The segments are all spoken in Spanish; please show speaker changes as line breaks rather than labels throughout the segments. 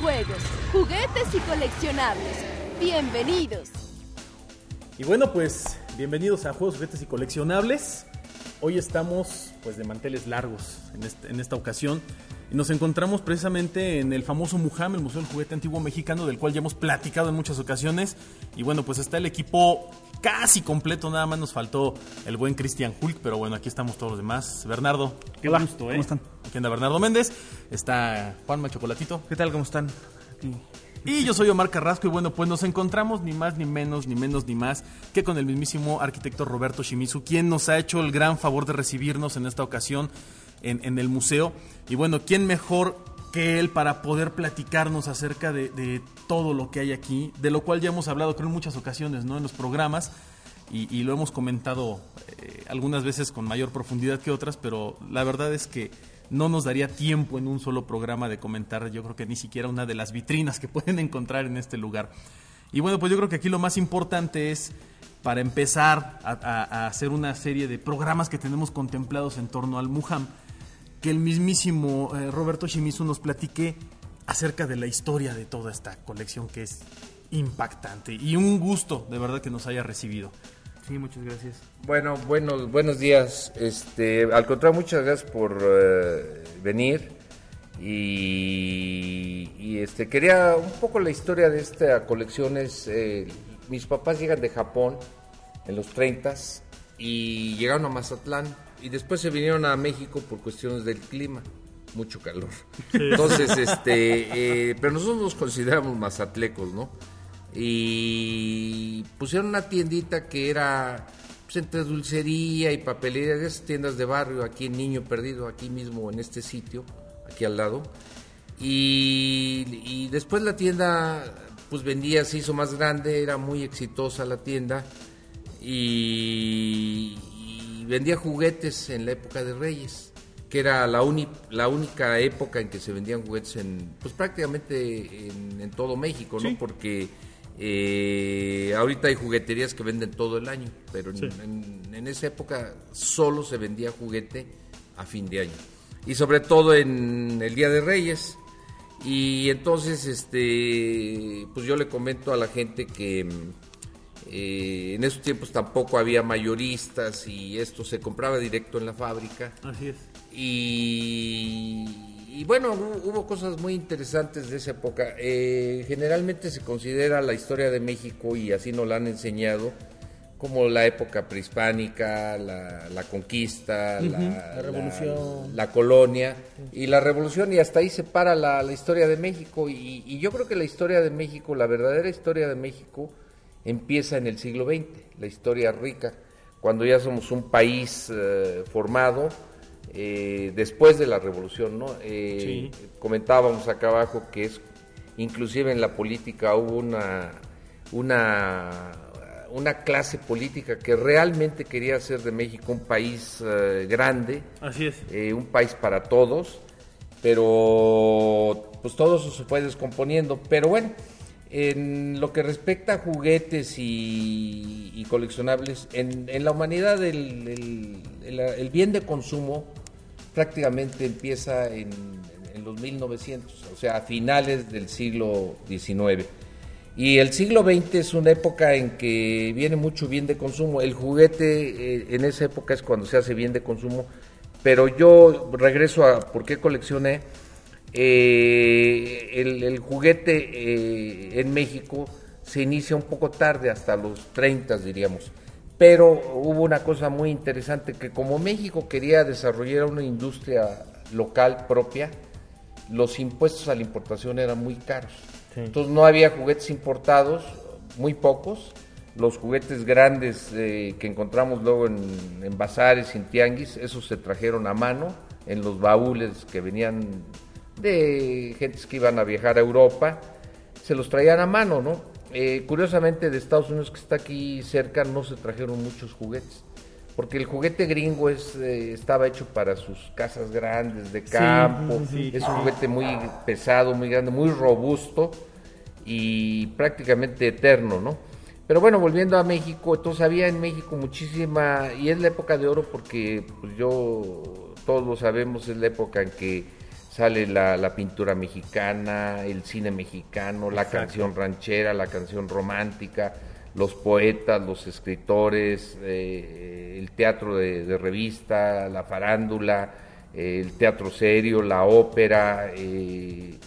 juegos, juguetes y coleccionables. Bienvenidos.
Y bueno, pues bienvenidos a Juegos, Juguetes y Coleccionables. Hoy estamos pues de manteles largos en, este- esta ocasión y nos encontramos precisamente en el famoso Mujam, el Museo del Juguete Antiguo Mexicano, del cual ya hemos platicado en muchas ocasiones. Y bueno, pues está el equipo casi completo, nada más nos faltó el buen Christian Hulk, pero bueno, aquí estamos todos los demás. Bernardo, qué
Hola,
gusto, ¿eh?
¿cómo están?
Aquí anda Bernardo Méndez, está Juanma Chocolatito.
¿Qué tal? ¿Cómo están? Aquí.
Y yo soy Omar Carrasco y bueno, pues nos encontramos ni más ni menos, ni menos ni más que con el mismísimo arquitecto Roberto Shimizu, quien nos ha hecho el gran favor de recibirnos en esta ocasión en, en el museo. Y bueno, ¿quién mejor que él para poder platicarnos acerca de, todo lo que hay aquí, de lo cual ya hemos hablado creo en muchas ocasiones, ¿no? En los programas. Y, lo hemos comentado eh, algunas veces con mayor profundidad que otras, pero la verdad es que no nos daría tiempo en un solo programa de comentar, yo creo que ni siquiera una de las vitrinas que pueden encontrar en este lugar. Y bueno, pues yo creo que aquí lo más importante es, para empezar a, hacer una serie de programas que tenemos contemplados en torno al Mujam, que el mismísimo eh, Roberto Shimizu nos platique acerca de la historia de toda esta colección que es impactante y un gusto de verdad que nos haya recibido.
Sí, muchas gracias.
Bueno, buenos, buenos días. Este, al contrario, muchas gracias por eh, venir. Y, y, este, quería un poco la historia de esta colección. Es, eh, mis papás llegan de Japón en los 30 y llegaron a Mazatlán y después se vinieron a México por cuestiones del clima. Mucho calor. Entonces, este, eh, pero nosotros nos consideramos mazatlecos, ¿no? y pusieron una tiendita que era pues, entre dulcería y papelería, esas tiendas de barrio, aquí en Niño Perdido, aquí mismo en este sitio, aquí al lado. Y, y después la tienda pues vendía, se hizo más grande, era muy exitosa la tienda y, y vendía juguetes en la época de Reyes que era la, uni- la única época en que se vendían juguetes en, pues prácticamente en, en todo México, ¿no?
Sí.
Porque eh, ahorita hay jugueterías que venden todo el año, pero en, en- en esa época solo se vendía juguete a fin de año. Y sobre todo en el Día de Reyes. Y entonces, este, pues yo le comento a la gente que eh, en esos tiempos tampoco había mayoristas y esto se compraba directo en la fábrica.
Así es.
Y, y bueno, hu- hubo cosas muy interesantes de esa época. Eh, generalmente se considera la historia de México, y así nos la han enseñado, como la época prehispánica, la, la conquista, la,
La revolución.
la, colonia y la revolución, y hasta ahí se para la, la historia de México. Y, y yo creo que la historia de México, la verdadera historia de México, empieza en el siglo XX, la historia rica, cuando ya somos un país eh, formado eh, después de la revolución, ¿no? Eh, Comentábamos acá abajo que es, inclusive en la política hubo una, una, una clase política que realmente quería hacer de México un país eh, grande,
Así es.
eh, un país para todos, pero pues todo eso se fue descomponiendo. Pero bueno, en lo que respecta a juguetes y, coleccionables, en, la humanidad el bien de consumo prácticamente empieza en, en los 1900, o sea, a finales del siglo XIX. Y el siglo XX es una época en que viene mucho bien de consumo. El juguete eh, en esa época es cuando se hace bien de consumo. Pero yo regreso a por qué coleccioné. Eh, el, el juguete eh, en México se inicia un poco tarde, hasta los 30 diríamos. Pero hubo una cosa muy interesante, que como México quería desarrollar una industria local propia, los impuestos a la importación eran muy caros. Entonces no había juguetes importados, muy pocos. Los juguetes grandes eh, que encontramos luego en, en bazares, en tianguis, esos se trajeron a mano en los baúles que venían de gentes que iban a viajar a Europa, se los traían a mano, ¿no? Eh, curiosamente de Estados Unidos que está aquí cerca no se trajeron muchos juguetes, porque el juguete gringo es, eh, estaba hecho para sus casas grandes de campo,
sí,
es un juguete muy pesado, muy grande, muy robusto y prácticamente eterno, ¿no? Pero bueno, volviendo a México, entonces había en México muchísima, y es la época de oro porque pues yo, todos lo sabemos, es la época en que sale la, la pintura mexicana, el cine mexicano, la
Exacto.
canción ranchera, la canción romántica, los poetas, los escritores, eh, el teatro de, de revista, la farándula, eh, el teatro serio, la ópera. eh,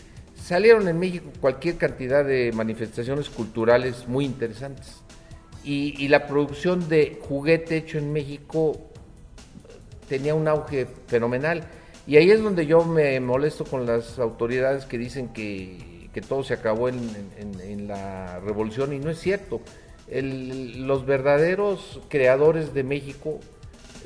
salieron en México cualquier cantidad de manifestaciones culturales muy interesantes. Y, y la producción de juguete hecho en México tenía un auge fenomenal. Y ahí es donde yo me molesto con las autoridades que dicen que, que todo se acabó en, en- en la revolución y no es cierto. El- los verdaderos creadores de México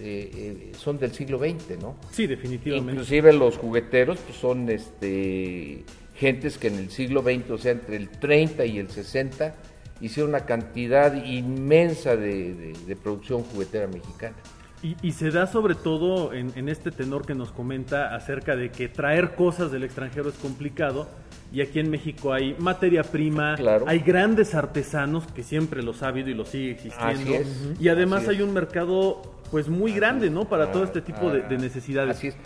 eh, eh, son del siglo XX, ¿no?
Sí, definitivamente.
Inclusive los jugueteros pues, son este, gentes que en el siglo XX, o sea, entre el 30 y el 60, hicieron una cantidad inmensa de, de- de producción juguetera mexicana.
Y, y se da sobre todo en, en este tenor que nos comenta acerca de que traer cosas del extranjero es complicado y aquí en México hay materia prima,
Claro.
hay grandes artesanos que siempre los ha habido y los sigue existiendo
es,
y además hay un mercado pues muy grande, ¿no? Para todo este tipo de, de necesidades.
Así es.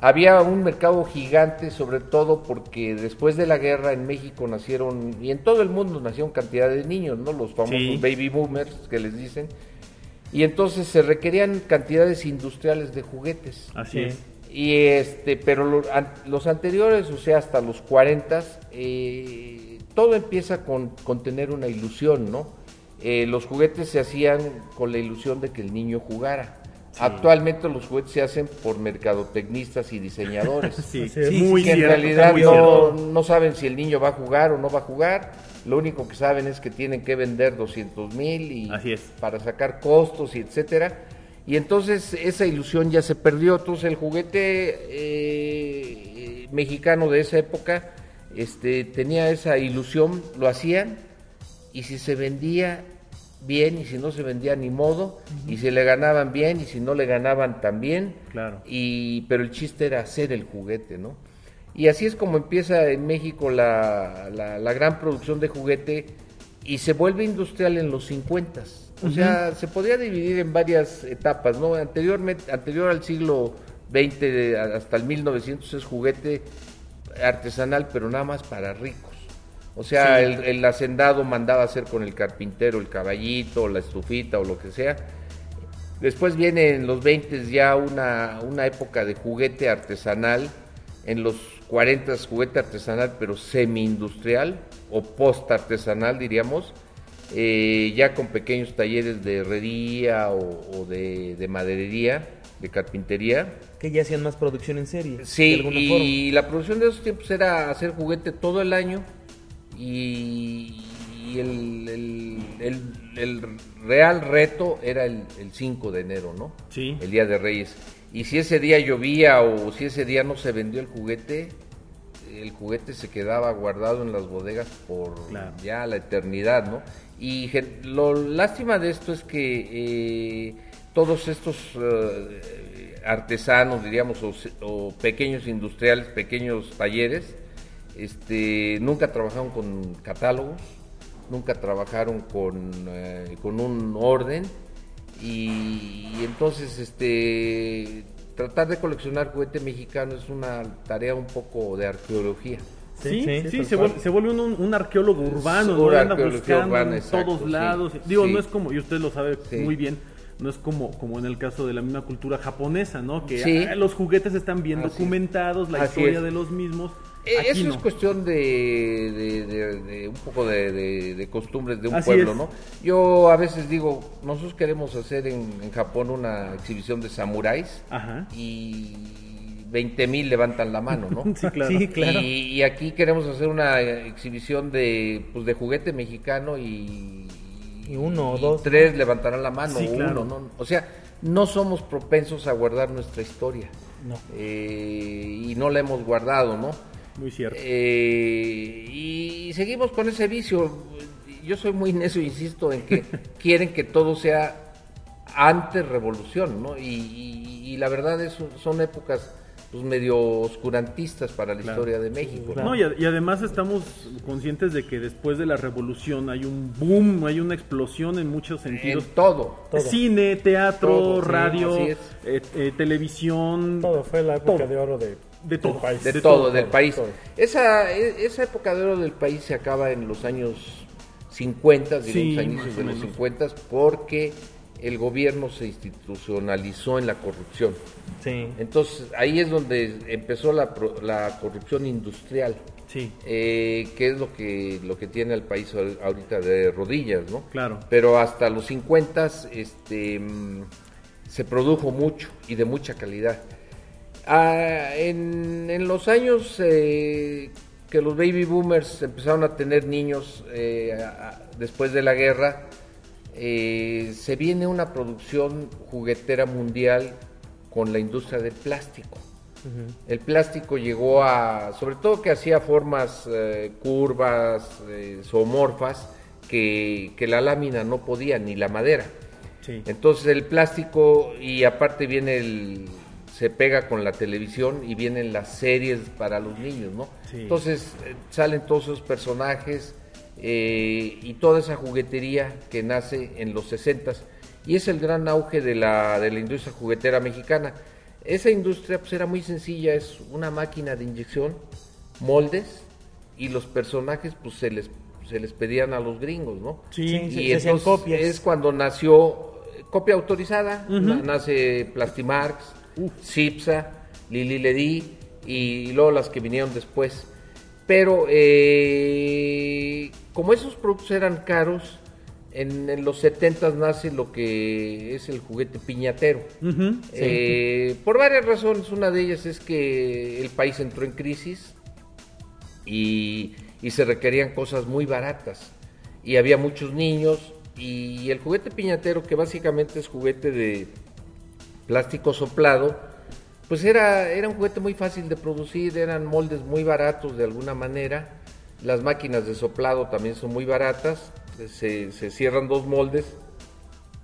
Había un mercado gigante, sobre todo porque después de la guerra en México nacieron, y en todo el mundo nacieron cantidad de niños, ¿no? Los famosos
Sí.
baby boomers que les dicen. Y entonces se requerían cantidades industriales de juguetes.
Así es.
Y este, pero lo- an- los anteriores, o sea, hasta los 40, eh, todo empieza con, con tener una ilusión, ¿no? Eh, los juguetes se hacían con la ilusión de que el niño jugara. Actualmente los juguetes se hacen por mercadotecnistas y diseñadores.
Sí,
Sí, sí,
muy
que en realidad
muy
no, no saben si el niño va a jugar o no va a jugar. Lo único que saben es que tienen que vender 200 mil y
Así es.
para sacar costos y etcétera. Y entonces esa ilusión ya se perdió. Entonces el juguete eh, mexicano de esa época este, tenía esa ilusión, lo hacían y si se vendía bien y si no se vendía ni modo y si le ganaban bien y si no le ganaban también
Claro.
y pero el chiste era hacer el juguete no y así es como empieza en México la, la, la gran producción de juguete y se vuelve industrial en los 50 o sea se podía dividir en varias etapas no anteriormente anterior al siglo XX de- hasta el 1900 es juguete artesanal pero nada más para ricos o sea,
Sí.
el, el hacendado mandaba hacer con el carpintero el caballito, la estufita o lo que sea. Después viene en los 20 ya una, una época de juguete artesanal, en los 40 juguete artesanal pero semi-industrial o post-artesanal diríamos, eh, ya con pequeños talleres de herrería o, o de, de maderería, de carpintería.
Que ya hacían más producción en serie. de
Sí,
alguna
y la producción de esos tiempos era hacer juguete todo el año y, y el, el- el- el real reto era el, el 5 de enero, ¿no?
Sí.
El Día de Reyes. Y si ese día llovía o si ese día no se vendió el juguete, el juguete se quedaba guardado en las bodegas por
Claro.
ya la eternidad, ¿no? Y lo lástima de esto es que eh, todos estos eh, artesanos, diríamos, o pequeños industriales, pequeños talleres, este, nunca trabajaron con catálogos, nunca trabajaron con, eh, con un orden y, y entonces este tratar de coleccionar juguete mexicano es una tarea un poco de arqueología.
Sí,
Sí,
se, vuelve, se vuelve un, un arqueólogo urbano, buscando
urbana,
en
exacto,
todos
sí,
lados. Digo,
sí.
no es como, y usted lo sabe
Sí.
muy bien, no es como, como en el caso de la misma cultura japonesa, ¿no? Que
Sí.
ah, los juguetes están bien
Así es.
documentados, la
Así
historia
es.
de los mismos.
Eh,
Aquí
Eso
no.
es cuestión de, de- de- de un poco de, de- de costumbres de un
Así
pueblo,
es.
¿no? Yo a veces digo, nosotros queremos hacer en, en Japón una exhibición de samuráis
Ajá.
y 20 mil levantan la mano, ¿no?
Sí, claro.
Sí, claro.
Y, y aquí queremos hacer una exhibición de, pues, de juguete mexicano y,
Y uno o
y
dos,
Tres levantarán la mano,
Sí,
o
claro.
uno, ¿no? O sea, no somos propensos a guardar nuestra historia.
No.
Eh, y no la hemos guardado, ¿no?
Muy cierto.
Eh, y seguimos con ese vicio. Yo soy muy necio, insisto, en que quieren que todo sea antes revolución, ¿no? Y, y- y la verdad es, son épocas pues medio oscurantistas para la
Claro.
historia de México.
claro.
No, y, además estamos conscientes de que después de la revolución hay un boom, hay una explosión en muchos
En
sentidos.
todo.
Todo.
Cine, teatro,
Todo,
radio, eh, eh, televisión.
Todo fue la época
Todo.
de oro de,
De todo.
país.
de,
De
todo,
todo,
del
todo,
país.
todo.
Esa, e- esa época de oro del país se acaba en los años 50,
Sí, más
inicios de los
menos.
50, porque el gobierno se institucionalizó en la corrupción.
Sí.
Entonces ahí es donde empezó la, pro- la corrupción industrial,
Sí,
eh, que es lo que, lo que tiene el país ahor- ahorita de rodillas, ¿no?
claro.
Pero hasta los 50 este, mm, se produjo mucho y de mucha calidad. Ah, en, en los años eh, que los baby boomers empezaron a tener niños eh, a- después de la guerra, eh, se viene una producción juguetera mundial con la industria del plástico. El plástico llegó a, sobre todo que hacía formas curvas, zoomorfas, que, que la lámina no podía, ni la madera.
Sí.
Entonces el plástico y aparte viene el se pega con la televisión y vienen las series para los niños, ¿no?
Sí.
Entonces eh, salen todos esos personajes eh, y toda esa juguetería que nace en los 60 y es el gran auge de la, de la industria juguetera mexicana. Esa industria pues era muy sencilla, es una máquina de inyección, moldes y los personajes pues se les se les pedían a los gringos, ¿no?
Sí,
Sí,
y
se- se hacían
entonces
copias.
es cuando nació eh, copia autorizada, na- nace Plastimarx, Cipsa, Lili Ledi y luego las que vinieron después. Pero eh, como esos productos eran caros, en, en los 70 nace lo que es el juguete piñatero. Eh, por varias razones, una de ellas es que el país entró en crisis y, y se requerían cosas muy baratas y había muchos niños y el juguete piñatero que básicamente es juguete de plástico soplado pues era, era un juguete muy fácil de producir, eran moldes muy baratos de alguna manera, las máquinas de soplado también son muy baratas, se, se cierran dos moldes,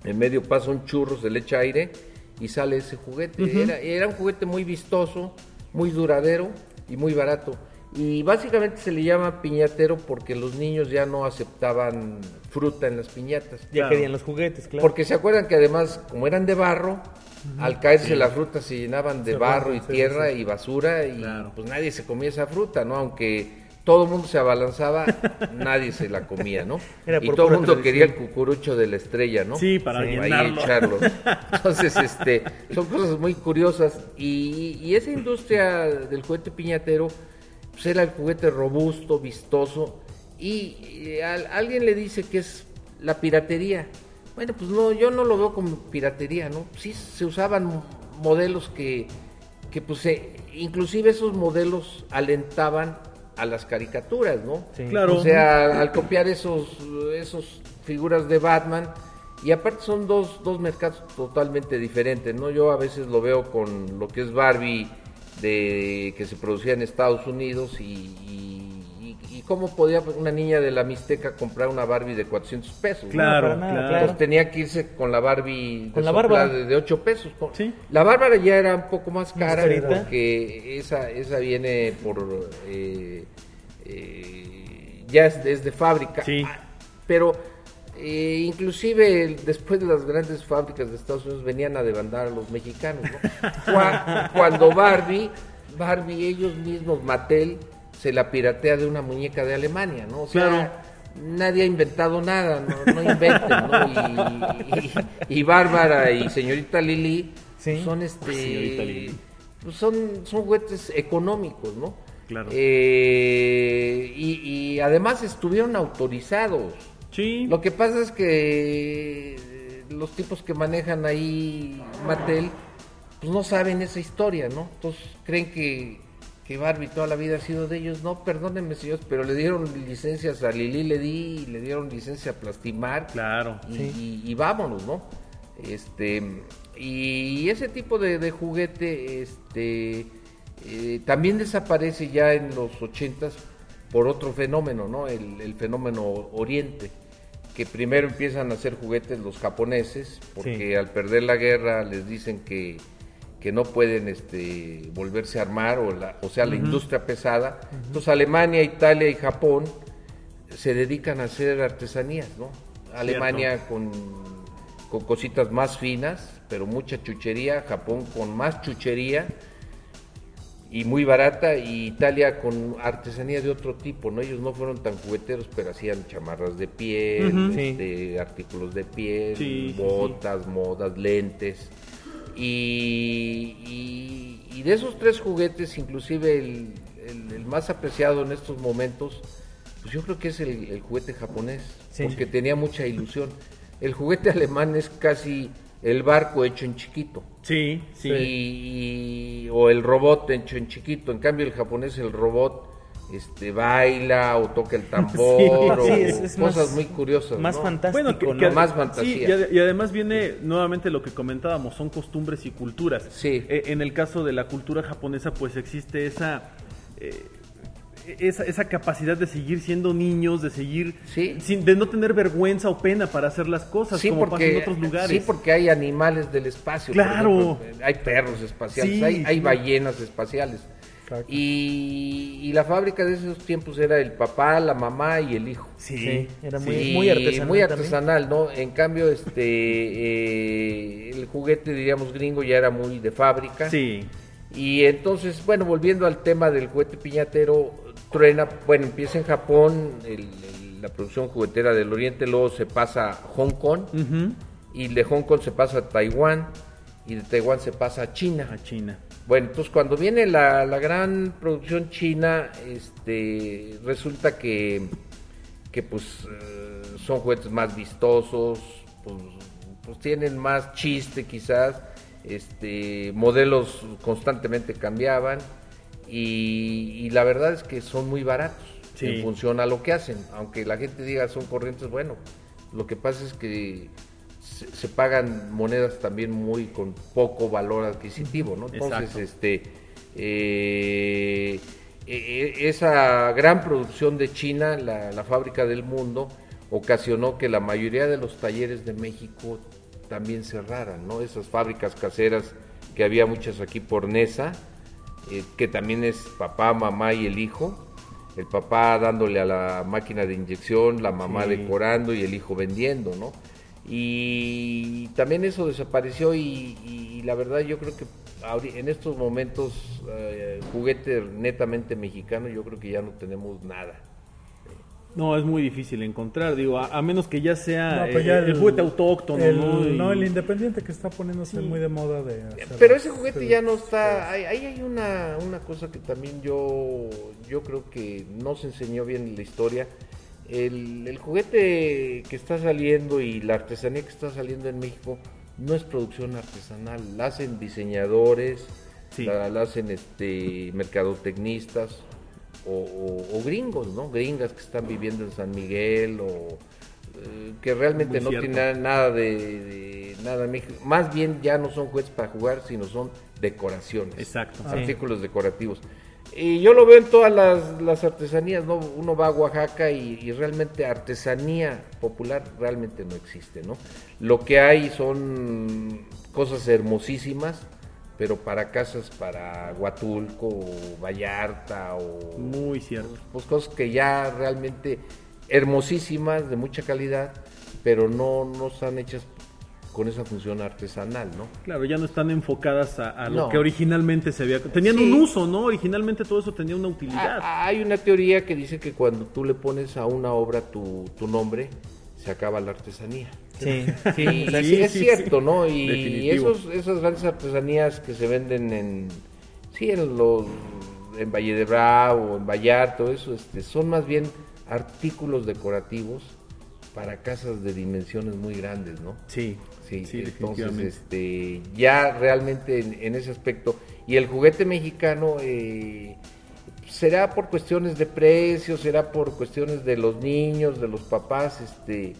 en medio pasa un churro, se le echa aire y sale ese juguete. era, era un juguete muy vistoso, muy duradero y muy barato. Y básicamente se le llama piñatero porque los niños ya no aceptaban fruta en las piñatas.
Ya
Claro.
querían los juguetes, claro.
Porque se acuerdan que además, como eran de barro, al caerse la fruta se llenaban de
Se
barro y
sí,
tierra
sí.
y basura y
Claro.
pues nadie se comía esa fruta, ¿no? Aunque todo el mundo se abalanzaba, nadie se la comía, ¿no?
Era
y todo el mundo quería el cucurucho de la estrella, ¿no?
Sí, para
Ahí
llenarlo.
echarlo. Entonces, este, son cosas muy curiosas y, y esa industria del juguete piñatero pues era el juguete robusto, vistoso y, al- alguien le dice que es la piratería. Bueno, pues no, yo no lo veo como piratería, ¿no? Sí se usaban mo- modelos que, que pues, eh, inclusive esos modelos alentaban a las caricaturas, ¿no?
Sí.
Claro.
O sea, al copiar esos, esos figuras de Batman, y aparte son dos, dos mercados totalmente diferentes, ¿no? Yo a veces lo veo con lo que es Barbie de que se producía en Estados Unidos y cómo podía una niña de la Mixteca comprar una Barbie de 400 pesos. ¿no?
Claro,
nada,
claro.
Entonces tenía que irse con la Barbie
Con
de
la
soplar
Bárbara.
de, de 8 pesos. Con-
Sí.
La Bárbara ya era un poco más cara porque esa, esa viene por... eh, eh, ya es, es de fábrica.
Sí.
Ah, Pero eh, inclusive después de las grandes fábricas de Estados Unidos venían a demandar a los mexicanos. ¿no? Cua- Cuando Barbie, Barbie ellos mismos, Mattel, se la piratea de una muñeca de Alemania, ¿no? O sea,
Claro.
nadie ha inventado nada, no, no inventen, ¿no? Y, y- y Bárbara y señorita Lili
Sí.
son este
Señorita Lili.
pues son, son juguetes económicos, ¿no?
Claro.
Eh, y, y además estuvieron autorizados.
Sí.
Lo que pasa es que eh, los tipos que manejan ahí Mattel, pues no saben esa historia, ¿no? Entonces creen que, que Barbie toda la vida ha sido de ellos. No, perdónenme, señores, pero le dieron licencias a Lili, le di, le dieron licencia a Plastimar.
Claro.
Y,
Sí.
y- y vámonos, ¿no? Este, y ese tipo de, de juguete, este, eh, también desaparece ya en los ochentas por otro fenómeno, ¿no? El, el fenómeno oriente, que primero empiezan a hacer juguetes los japoneses, porque
Sí.
al perder la guerra les dicen que, que no pueden este, volverse a armar, o, la, o sea, la industria pesada. Entonces Alemania, Italia y Japón se dedican a hacer artesanías, ¿no? Alemania con, con cositas más finas, pero mucha chuchería, Japón con más chuchería y muy barata y Italia con artesanía de otro tipo, ¿no? Ellos no fueron tan jugueteros, pero hacían chamarras de piel, este, artículos de piel,
Sí, sí,
botas, modas, lentes. Y, y- y de esos tres juguetes, inclusive el, el- el más apreciado en estos momentos, pues yo creo que es el, el juguete japonés,
Sí.
porque tenía mucha ilusión. El juguete alemán es casi el barco hecho en chiquito.
Sí, sí.
Y- y- o el robot hecho en chiquito. En cambio, el japonés, el robot este baila o toca el tambor
Sí,
o
sí, es- es
cosas
más-
muy curiosas.
Más
¿no?
fantástico,
Bueno, que,
¿no?
que-
Más
sí,
fantasía.
y, ade- y además viene nuevamente lo que comentábamos, son costumbres y culturas.
Sí.
Eh, en el caso de la cultura japonesa, pues existe esa, eh, esa, esa capacidad de seguir siendo niños, de seguir,
Sí.
sin, de no tener vergüenza o pena para hacer las cosas,
Sí
como pasa
porque,
en otros lugares.
sí, porque hay animales del espacio. por
Claro.
ejemplo. hay perros espaciales,
Sí,
hay, hay
sí.
ballenas espaciales. Y, y la fábrica de esos tiempos era el papá, la mamá y el hijo.
Sí,
Sí, era muy,
Sí,
muy artesanal.
muy
también.
artesanal, ¿no? En cambio, este, eh, el juguete, diríamos, gringo ya era muy de fábrica.
Sí.
Y entonces, bueno, volviendo al tema del juguete piñatero, truena, bueno, empieza en Japón, el- el- la producción juguetera del Oriente, luego se pasa a Hong Kong,
Ujú.
y de Hong Kong se pasa a Taiwán, y de Taiwán se pasa a China.
A China.
Bueno, entonces cuando viene la, la gran producción china, este, resulta que, que pues eh, son juguetes más vistosos, pues, pues tienen más chiste quizás, este, modelos constantemente cambiaban y, y la verdad es que son muy baratos
Sí.
en función a lo que hacen, aunque la gente diga son corrientes, bueno, lo que pasa es que se, se pagan monedas también muy con poco valor adquisitivo, ¿no? Entonces,
Exacto.
este, eh, eh, esa gran producción de China, la, la fábrica del mundo, ocasionó que la mayoría de los talleres de México también cerraran, ¿no? Esas fábricas caseras que había muchas aquí por Nesa, eh, que también es papá, mamá y el hijo. El papá dándole a la máquina de inyección, la mamá
Sí.
decorando y el hijo vendiendo, ¿no? Y también eso desapareció y, y la verdad yo creo que en estos momentos eh, juguete netamente mexicano yo creo que ya no tenemos nada.
No, es muy difícil encontrar, digo, a, a menos que ya sea
No, pues
eh,
ya
el, juguete autóctono,
el-
¿no? Y-
no, el independiente que está poniéndose muy de moda de hacer
Pero ese juguete ya no está. Ahí ahí hay una, una cosa que también yo, yo creo que no se enseñó bien en la historia. El, el juguete que está saliendo y la artesanía que está saliendo en México no es producción artesanal. La hacen diseñadores,
Sí.
la, la hacen este, mercadotecnistas o, o- o gringos, ¿no? Gringas que están viviendo en San Miguel o eh, que realmente
Muy
no
cierto.
tienen nada de, de nada en México. Más bien ya no son juguetes para jugar, sino son decoraciones.
Exacto.
Sí.
Artículos decorativos. Y yo lo veo en todas las, las artesanías, ¿no? Uno va a Oaxaca y, y realmente artesanía popular realmente no existe, ¿no? Lo que hay son cosas hermosísimas, pero para casas para Huatulco o Vallarta o
Muy cierto.
pues cosas que ya realmente hermosísimas, de mucha calidad, pero no, no están hechas con esa función artesanal, ¿no?
Claro, ya no están enfocadas a, a lo
No.
que originalmente se había... Tenían
Sí.
un uso, ¿no? Originalmente todo eso tenía una utilidad.
Ah, Hay una teoría que dice que cuando tú le pones a una obra tu, tu nombre, se acaba la artesanía.
Sí, sí,
Y
sea,
sí,
es
sí,
cierto,
sí.
¿no? Y
Definitivo.
esos, esas grandes artesanías que se venden en, sí, en los, en Valle de Bravo, en Vallarta, todo eso, este, son más bien artículos decorativos para casas de dimensiones muy grandes, ¿no?
Sí,
Sí,
sí,
entonces este, ya realmente en, en ese aspecto. Y el juguete mexicano eh, será por cuestiones de precio, será por cuestiones de los niños, de los papás, este,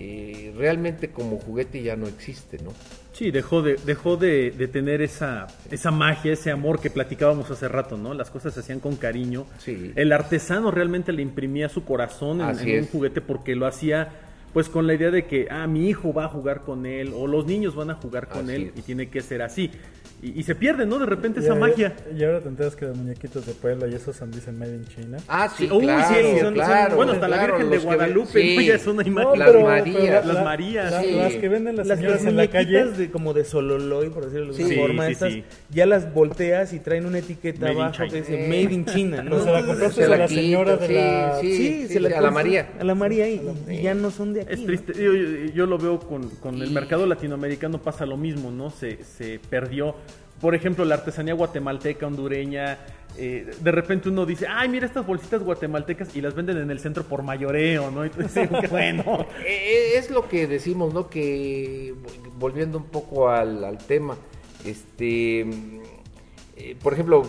eh, realmente como juguete ya no existe, ¿no?
Sí, dejó de, dejó de, de tener esa, esa magia, ese amor que platicábamos hace rato, ¿no? Las cosas se hacían con cariño.
Sí.
El artesano realmente le imprimía su corazón en, un juguete porque lo hacía pues con la idea de que, ah, mi hijo va a jugar con él o los niños van a jugar con
Así
él
es.
y tiene que ser así. Y, y se pierde, ¿no? De repente
Y
esa
ahora-
magia.
Y ahora te enteras que los muñequitos de Puebla y esos son, dicen Made in China.
Ah, sí,
Uy,
claro,
sí, son- son- bueno, hasta la Virgen de
que ven-
Guadalupe,
sí.
¿no? Ya es una imagen.
No,
Las Marías.
pero
Las
la-
Marías,
la-
sí.
Las que venden las,
Las,
señoras en la calle.
muñequitas de, como de Sololoy, por decirlo de alguna
Sí,
forma,
sí,
estas,
sí.
ya las volteas y traen una etiqueta
Made
abajo que dice
Eh.
Made in China, ¿no?
Pero se la compraste
Se
a
la
señora de
sí,
la...
sí.
Sí,
sí,
se la
a la María.
A la María y, ya no son de aquí.
Es
¿no?
triste. Yo, lo veo con, con el mercado latinoamericano pasa lo mismo, ¿no? Se, se perdió. Por ejemplo, la artesanía guatemalteca, hondureña. eh, de repente uno dice, ay, mira estas bolsitas guatemaltecas y las venden en el centro por mayoreo, ¿no? Y tú dices, bueno.
Eh, Es lo que decimos, ¿no? Que volviendo un poco al, tema, este, eh, por ejemplo,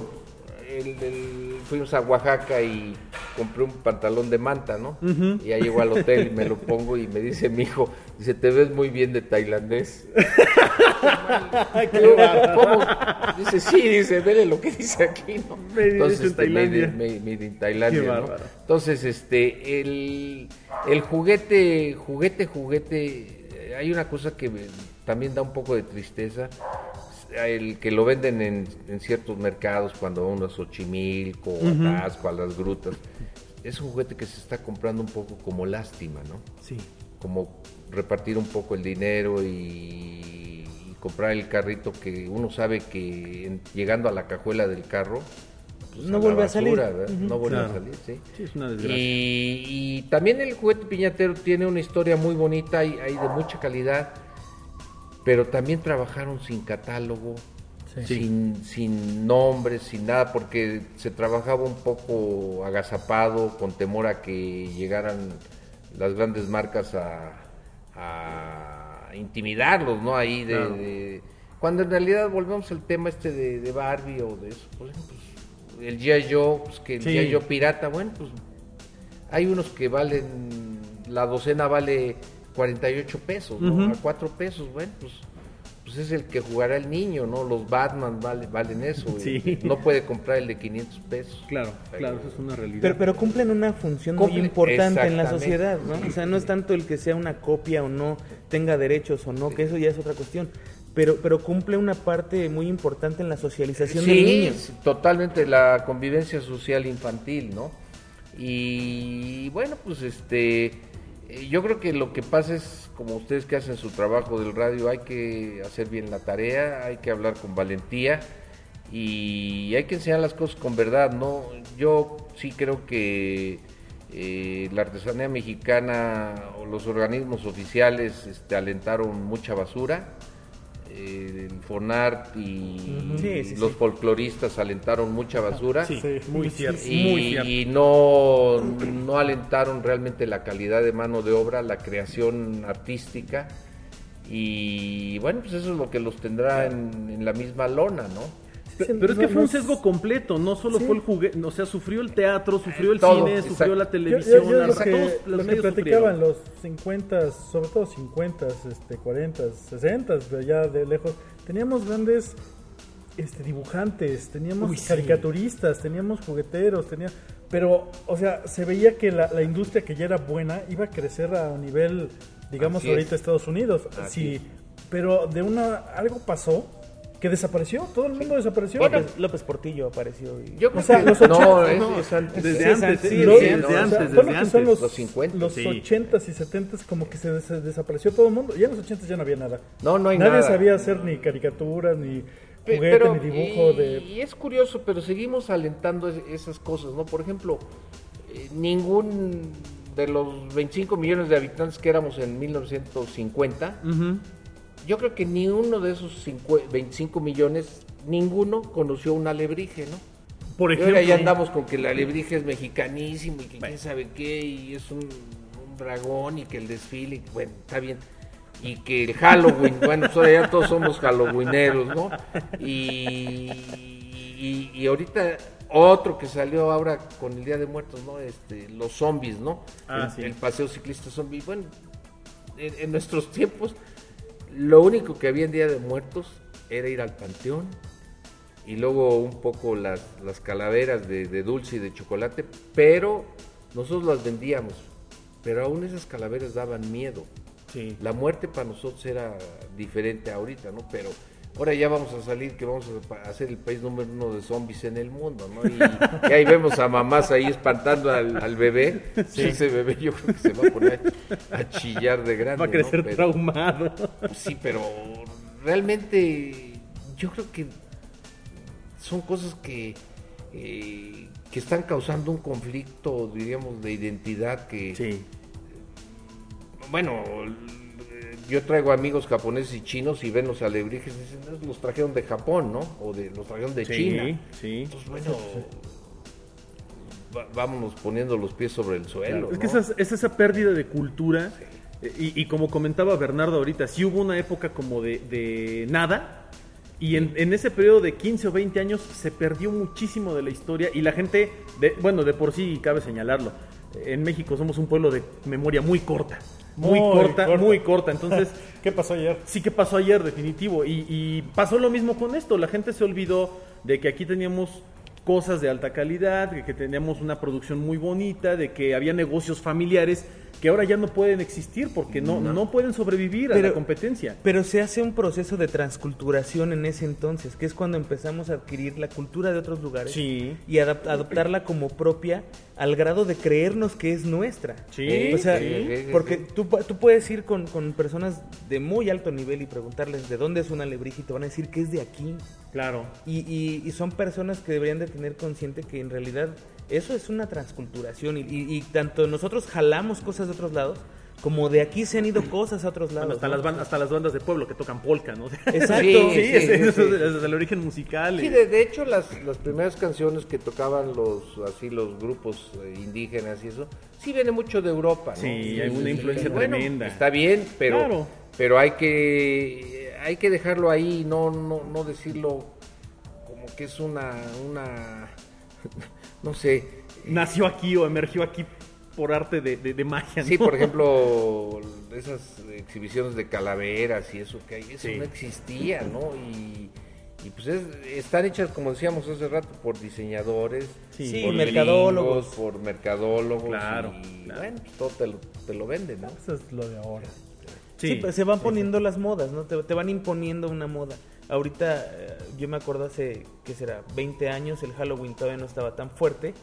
el- el- fuimos a Oaxaca y compré un pantalón de manta, ¿no? Y ya llego al hotel y me lo pongo y me dice mi hijo, dice, te ves muy bien de tailandés. Yo, ¿cómo? Dice, sí, dice, vele lo que dice aquí, ¿no?
Made in
Entonces, este, made,
Tailandia.
in- made- made in Tailandia, ¿no? Entonces, este, el, el juguete, juguete, juguete, eh, hay una cosa que me- también da un poco de tristeza, el que lo venden en, en ciertos mercados, cuando uno a Xochimilco, a Atasco, a las grutas, es un juguete que se está comprando un poco como lástima, ¿no?
Sí.
como repartir un poco el dinero y, y comprar el carrito que uno sabe que en- llegando a la cajuela del carro pues,
No
la
vuelve a salir.
¿verdad? no vuelve
Claro.
a salir sí.
Sí, es una desgracia.
Y, y también el juguete piñatero tiene una historia muy bonita y hay de mucha calidad pero también trabajaron sin catálogo
Sí.
sin, sin nombres, sin nada, porque se trabajaba un poco agazapado, con temor a que llegaran las grandes marcas a, a intimidarlos, ¿no? Ahí de,
Claro.
de- Cuando en realidad volvemos al tema este de, de Barbie o de eso, por ejemplo, pues, el G.I. Joe, pues que el
Sí.
G.I. Joe pirata, bueno, pues hay unos que valen, la docena vale 48 pesos, ¿no? A 4 pesos, bueno, pues, pues es el que jugará el niño, ¿no? Los Batman vale- valen eso. y
Sí.
No puede comprar el de 500 pesos.
Claro, claro, eso es una realidad.
Pero, pero cumplen una función muy importante en la sociedad, ¿no? O sea, no es tanto el que sea una copia o no, tenga derechos o no, que eso ya es otra cuestión. Pero, pero cumple una parte muy importante en la socialización del niño.
sí, totalmente la convivencia social infantil, ¿no? Y bueno, pues este, eh, yo creo que lo que pasa es, como ustedes que hacen su trabajo del radio, hay que hacer bien la tarea, hay que hablar con valentía y hay que enseñar las cosas con verdad, ¿no? Yo sí creo que eh, la artesanía mexicana o los organismos oficiales este, alentaron mucha basura. Eh, y
Sí, sí,
los
sí.
folcloristas alentaron mucha basura
Sí,
Sí.
muy cierto,
y,
muy cierto.
y no, no alentaron realmente la calidad de mano de obra, la creación artística y bueno, pues eso es lo que los tendrá en, en la misma lona, ¿no?
Pe- Pero es que
no-
fue un sesgo completo, no solo
Sí.
fue el juguete, o sea, sufrió el teatro, sufrió el
Todo,
cine,
exacto.
sufrió la
Yo,
televisión,
yo- yo
la-
lo
todos
que,
los
lo que
medios
platicaban
sufrieron.
los 50, sobre todo 50, este, 40, 60, de allá de lejos, teníamos grandes este, dibujantes, teníamos
Uy, sí.
caricaturistas, teníamos jugueteros, tenía, pero, o sea, se veía que la, la industria que ya era buena iba a crecer a nivel, digamos,
Así
ahorita
es.
Estados Unidos.
Así
sí,
es.
pero de una, algo pasó que desapareció, todo el mundo desapareció.
López, López Portillo apareció. y-
Yo creo
O sea,
que
los
no,
80,
es,
no,
es antes.
Desde
Sí,
antes,
sí,
sí, desde
sí,
desde
no,
o sea,
antes, desde antes.
los,
Los 50,
los
sí.
80s y 70s como que se des- desapareció todo el mundo. Ya en los 80s ya no había nada.
No, no hay
Nadie
nada.
sabía hacer ni caricaturas, ni juguete,
pero-
ni dibujo
y,
de...
y es curioso, pero seguimos alentando es- esas cosas, ¿no? Por ejemplo, eh, ningún de los 25 millones de habitantes que éramos en 1950,
Ujú.
Yo creo que ni uno de esos cincu- 25 millones, ninguno conoció un alebrije, ¿no?
Por
Y
ejemplo,
ahora ya andamos con que el alebrije es mexicanísimo y que quién sabe qué, y es un, un dragón y que el desfile, bueno, está bien. Y que el Halloween, bueno, pues ahora ya todos somos halloweeneros, ¿no? Y, y, y ahorita otro que salió ahora con el Día de Muertos, ¿no? Este, los zombies, ¿no?
Ah,
el,
sí.
el paseo ciclista zombie. Bueno, en, en nuestros tiempos, lo único que había en Día de Muertos era ir al panteón y luego un poco las, las calaveras de, de dulce y de chocolate, pero nosotros las vendíamos, pero aún esas calaveras daban miedo.
Sí.
La muerte para nosotros era diferente ahorita, ¿no? Pero ahora ya vamos a salir, que vamos a ser el país número uno de zombies en el mundo, ¿no? Y, y ahí vemos a mamás ahí espantando al, al bebé. Ese bebé yo creo que se va a poner a chillar de grande.
Va a
¿no?
crecer
Pero-
traumado.
Sí, pero realmente yo creo que son cosas que, eh, que están causando un conflicto, diríamos, de identidad que,
Sí.
bueno, yo traigo amigos japoneses y chinos y ven los alebrijes y dicen, "No, los trajeron de Japón, ¿no? O de, los trajeron de
Sí,
China.
sí.
Entonces, bueno, va- vámonos poniendo los pies sobre el suelo.
Es que esa, es esa pérdida de cultura. eh, Y, y como comentaba Bernardo ahorita, sí hubo una época como de, de nada. Y en, en ese periodo de 15 o 20 años se perdió muchísimo de la historia. Y la gente, de, bueno, de por sí cabe señalarlo. En México somos un pueblo de memoria muy corta. Muy,
Muy
corta,
corta.
muy corta. Entonces,
¿Qué pasó ayer?
sí que pasó ayer, definitivo. Y, y pasó lo mismo con esto. La gente se olvidó de que aquí teníamos cosas de alta calidad, de que teníamos una producción muy bonita, de que había negocios familiares que ahora ya no pueden existir porque no, no. pueden sobrevivir a la competencia.
Pero se hace un proceso de transculturación en ese entonces, que es cuando empezamos a adquirir la cultura de otros lugares
Sí.
y adap- adoptarla como propia al grado de creernos que es nuestra.
Sí,
o sea,
sí,
porque. Tú, tú puedes ir con, con personas de muy alto nivel y preguntarles de dónde es una alebrije y te van a decir que es de aquí.
Claro.
Y, y- y son personas que deberían de tener consciente que en realidad eso es una transculturación y, y- y tanto nosotros jalamos cosas de otros lados como de aquí se han ido cosas a otros lados.
Bueno, hasta,
¿no?
las bandas, hasta las bandas de pueblo que tocan polka, ¿no?
Exacto.
Sí,
Sí,
sí,
es-
sí,
eso
sí.
es desde el origen musical.
Sí,
eh.
de, de hecho las, las primeras canciones que tocaban los así los grupos eh, indígenas y eso, sí viene mucho de Europa, ¿no?
Sí, hay una influencia
Bueno,
tremenda.
Está bien, pero
Claro.
pero hay que hay que dejarlo ahí, no no no decirlo como que es una una no sé.
Nació aquí o emergió aquí por arte de, de- de magia.
Sí,
¿no?
por ejemplo, esas exhibiciones de calaveras y eso que hay, eso
Sí.
no existía, ¿no? Y, y pues es- están hechas, como decíamos hace rato, por diseñadores,
Sí.
por
mercadólogos.
gringos, por mercadólogos.
Claro,
y
claro.
bueno, pues todo te lo, te lo venden, ¿no?
Eso es lo de ahora.
Sí, pues se van poniendo las modas, ¿no? Te, te van imponiendo una moda. Ahorita, eh, yo me acuerdo hace, ¿qué será? 20 años, el Halloween todavía no estaba tan fuerte,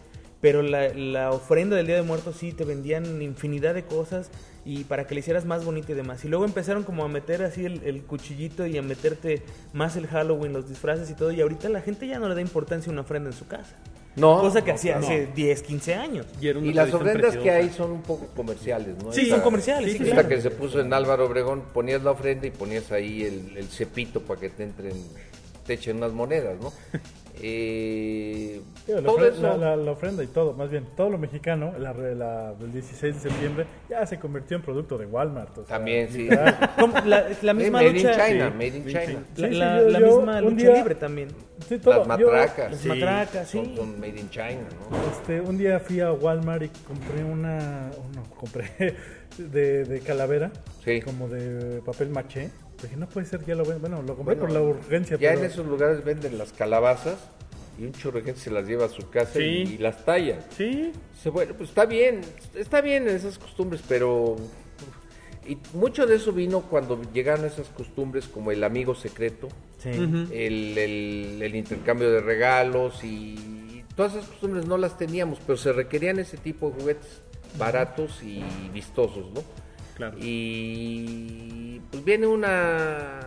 pero la, la ofrenda del Día de Muertos sí te vendían infinidad de cosas y para que le hicieras más bonito y demás. Y luego empezaron como a meter así el, el cuchillito y a meterte más el Halloween, los disfraces y todo, y ahorita la gente ya no le da importancia a una ofrenda en su casa.
No,
Cosa que
no,
hacía
no.
hace 10, 15 años.
Y, era una
Y las ofrendas que hay son un poco comerciales, ¿no?
Sí,
Esta-
son comerciales, sí,
esta
claro.
que se puso en Álvaro Obregón, ponías la ofrenda y ponías ahí el, el cepito para que te entren, te echen unas monedas, ¿no? Eh,
la,
todo
ofre-
eso,
la- la- la ofrenda y todo, más bien, todo lo mexicano, la, re- la- el 16 de septiembre, ya se convirtió en producto de Walmart. o sea,
También, sí.
La, la misma
made
lucha...
in China,
sí,
made in
sí,
China.
La,
Sí, sí,
la-
yo-
la
yo
misma
un
lucha
día-
libre también.
Sí, todo.
Las
Yo,
matracas.
Las
Sí,
matracas, sí.
Son, son made in China, ¿no?
este, un día fui a Walmart y compré una, no, compré de, de calavera,
Sí.
como de papel maché. Dije, no puede ser, ya lo ven. Bueno, lo compré
Bueno,
por la urgencia.
Ya
pero-
en esos lugares venden las calabazas y un chorro de gente se las lleva a su casa
Sí.
y, y las talla.
Sí,
Dice, bueno, pues está bien, está bien esas costumbres, pero... Y mucho de eso vino cuando llegaron esas costumbres como el amigo secreto,
Sí.
el, el- el intercambio de regalos y todas esas costumbres no las teníamos, pero se requerían ese tipo de juguetes baratos y vistosos, ¿no?
Claro.
Y pues viene una...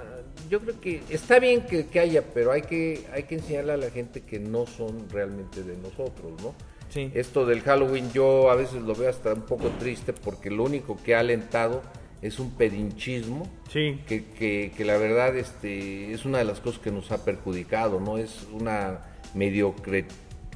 Yo creo que está bien que, que haya, pero hay que, hay que enseñarle a la gente que no son realmente de nosotros, ¿no?
Sí.
Esto del Halloween yo a veces lo veo hasta un poco triste porque lo único que ha alentado es un pedinchismo
Sí.
que, que, que la verdad este, es una de las cosas que nos ha perjudicado, ¿no? Es una mediocre,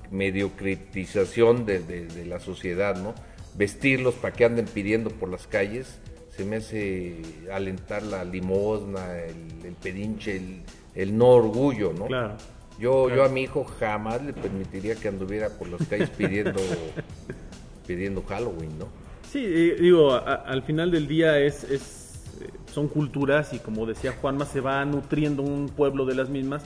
mediocritización de, de- de la sociedad, ¿no? Vestirlos para que anden pidiendo por las calles, se me hace alentar la limosna, el, el pedinche, el, el no orgullo, ¿no?
Claro.
Yo, yo a mi hijo jamás le permitiría que anduviera por las calles pidiendo, pidiendo Halloween, ¿no?
Sí, eh, digo, a- al final del día es, es, son culturas y como decía Juanma, se va nutriendo un pueblo de las mismas.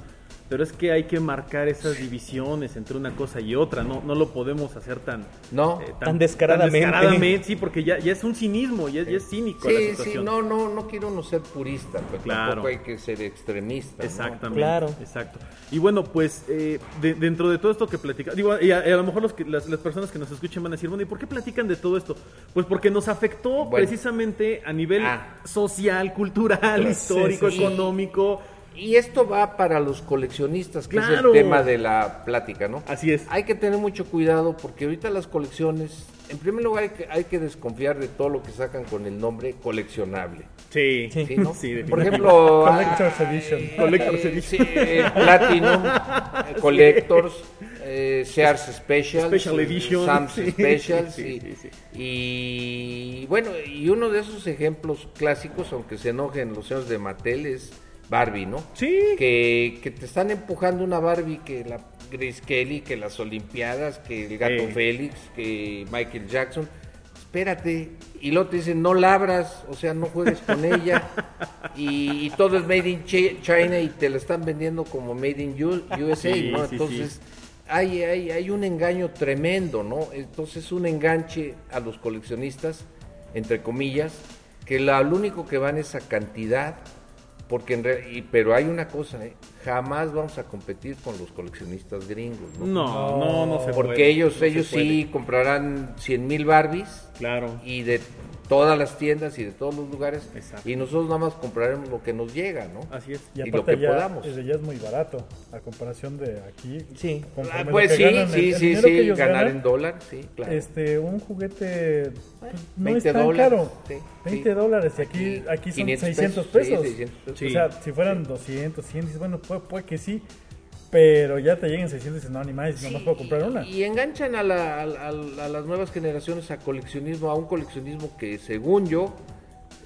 Pero es que hay que marcar esas divisiones entre una cosa y otra, no, no lo podemos hacer tan,
No.
eh,
Tan descaradamente.
descaradamente, sí, porque ya, ya es un cinismo, ya, ya es cínico la
Sí, sí,
situación.
no, no, no quiero uno ser purista, pero
Claro.
tampoco hay que ser extremista. ¿no?
Exactamente.
Claro.
Exacto. Y bueno, pues eh, de- dentro de todo esto que platica, digo, y a, y a lo mejor los que, las, las personas que nos escuchen van a decir, bueno, ¿y por qué platican de todo esto? Pues porque nos afectó
Bueno.
precisamente a nivel
Ah.
social, cultural,
Sí,
histórico,
sí, sí.
económico.
Y esto va para los coleccionistas, que es el tema de la plática, ¿no?
Así es.
Hay que tener mucho cuidado porque ahorita las colecciones, en primer lugar hay que, hay que desconfiar de todo lo que sacan con el nombre coleccionable.
Sí,
Sí.
¿sí, no?
Sí,
Por ejemplo,
Collector's
ah,
Edition.
eh,
Collector's
eh,
Edition.
sí, eh, Platinum, eh, Collectors, eh, Sears Specials,
Special Edition.
Sam's
Sí,
Specials
sí,
y,
sí, sí.
y, bueno, y uno de esos ejemplos clásicos, aunque se enojen los señores de Mattel, es Barbie, ¿no?
Sí.
Que, que te están empujando una Barbie que la Grace Kelly, que las Olimpiadas, que el Gato
Sí.
Félix, que Michael Jackson. Espérate. Y luego te dicen, no labras, o sea, no juegues con ella. Y, y todo es made in Chi- China y te la están vendiendo como made in USA,
Sí,
¿no?
sí,
Entonces, Hay, hay, hay un engaño tremendo, ¿no? Entonces, un enganche a los coleccionistas, entre comillas, que la, lo único que van es a cantidad, porque en real- y, pero hay una cosa, ¿eh? jamás vamos a competir con los coleccionistas gringos, ¿no?
No, no, no se
Porque
puede,
ellos, ellos sí comprarán 100 mil Barbies
Claro.
y de todas las tiendas y de todos los lugares
Exacto.
y nosotros nada más compraremos lo que nos llega, ¿no?
Así es.
Y
Y lo que
ya,
podamos.
ese ya es muy barato a comparación de aquí.
Sí.
Ah, pues sí,
ganan,
sí, sí, sí, ganar
ganan,
en dólar, sí, claro.
Este, un juguete pues, no
20
es tan
dólares,
caro.
sí,
20
sí.
dólares y aquí,
Aquí,
son
500
600
pesos,
pesos.
sí, 600 pesos.
Sí.
O sea, si fueran 200, 100, dices, bueno, puede, puede que sí, pero ya te lleguen 600 y dices, no, ni más, nomás puedo comprar una.
Y enganchan a, la- a la- a las nuevas generaciones a coleccionismo, a un coleccionismo que según yo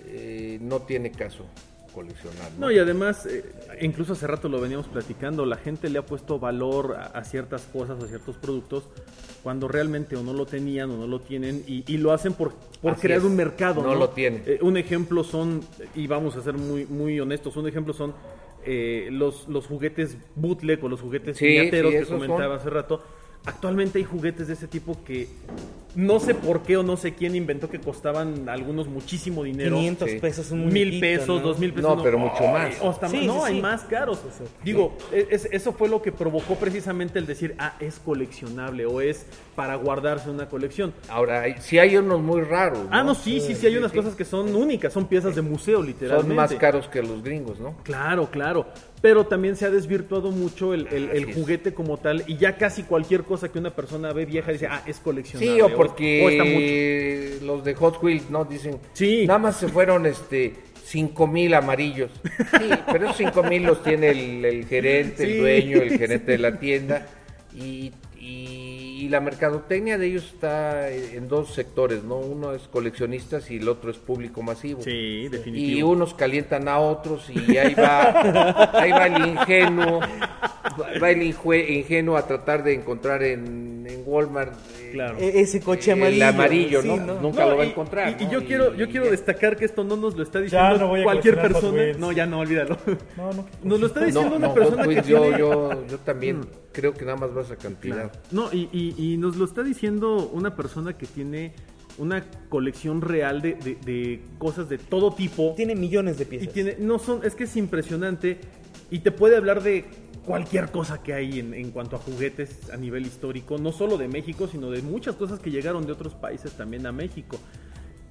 eh, no tiene caso coleccionar. ¿no?
No, y además, eh, incluso hace rato lo veníamos platicando, la gente le ha puesto valor a, a ciertas cosas, a ciertos productos, cuando realmente o no lo tenían o no lo tienen, y, y lo hacen por, por
Así
crear
es,
un mercado.
no lo tienen.
Eh, un ejemplo son, y vamos a ser muy, muy honestos, un ejemplo son eh, los, los juguetes bootleg o los juguetes
Sí,
pirateros
sí,
que comentaba hace rato. Actualmente hay juguetes de ese tipo que no sé por qué o no sé quién inventó que costaban algunos muchísimo dinero.
500
sí.
pesos un
mil pesos,
¿no?
dos mil pesos.
No, pero mucho más.
o hasta-
Sí,
no,
sí,
hay
sí.
más caros. Digo, es- eso fue lo que provocó precisamente el decir, ah, es coleccionable o es para guardarse una colección.
Ahora, hay, sí hay unos muy raros.
Ah, no, sí, sí, sí, hay
Sí,
unas
sí.
cosas que son únicas, son piezas de museo, literalmente.
Son más caros que los gringos, ¿no?
Claro, claro. Pero también se ha desvirtuado mucho el, juguete como tal y ya casi cualquier cosa que una persona ve vieja dice, ah, es coleccionable.
Sí, o
o está mucho.
porque los de Hot Wheels, ¿no? Dicen,
Sí.
nada más se fueron este cinco mil amarillos. Sí, pero esos cinco mil los tiene el, el gerente,
Sí,
el dueño, el gerente de la tienda. Y, y- y la mercadotecnia de ellos está en dos sectores, ¿no? Uno es coleccionistas y el otro es público masivo.
Sí,
Y
definitivo.
unos calientan a otros y ahí va, ahí va el ingenuo, va el ingenuo a tratar de encontrar en, en Walmart
Claro.
E- ese coche
el
amarillo.
amarillo,
sí,
¿no? Nunca
No,
lo va a encontrar.
Y, y
¿no?
yo quiero, yo quiero destacar que esto no nos lo está diciendo cualquier persona. No, ya no, olvídalo.
No, no.
Nos lo está diciendo
No,
una
no,
persona que
yo,
tiene...
yo, yo también creo que nada más vas a cantidad.
No, y, y- y nos lo está diciendo una persona que tiene una colección real de, de- de cosas de todo tipo.
Tiene millones de
Y
piezas.
tiene, no son, es que es impresionante y te puede hablar de cualquier cosa que hay en, en cuanto a juguetes a nivel histórico, no solo de México, sino de muchas cosas que llegaron de otros países también a México.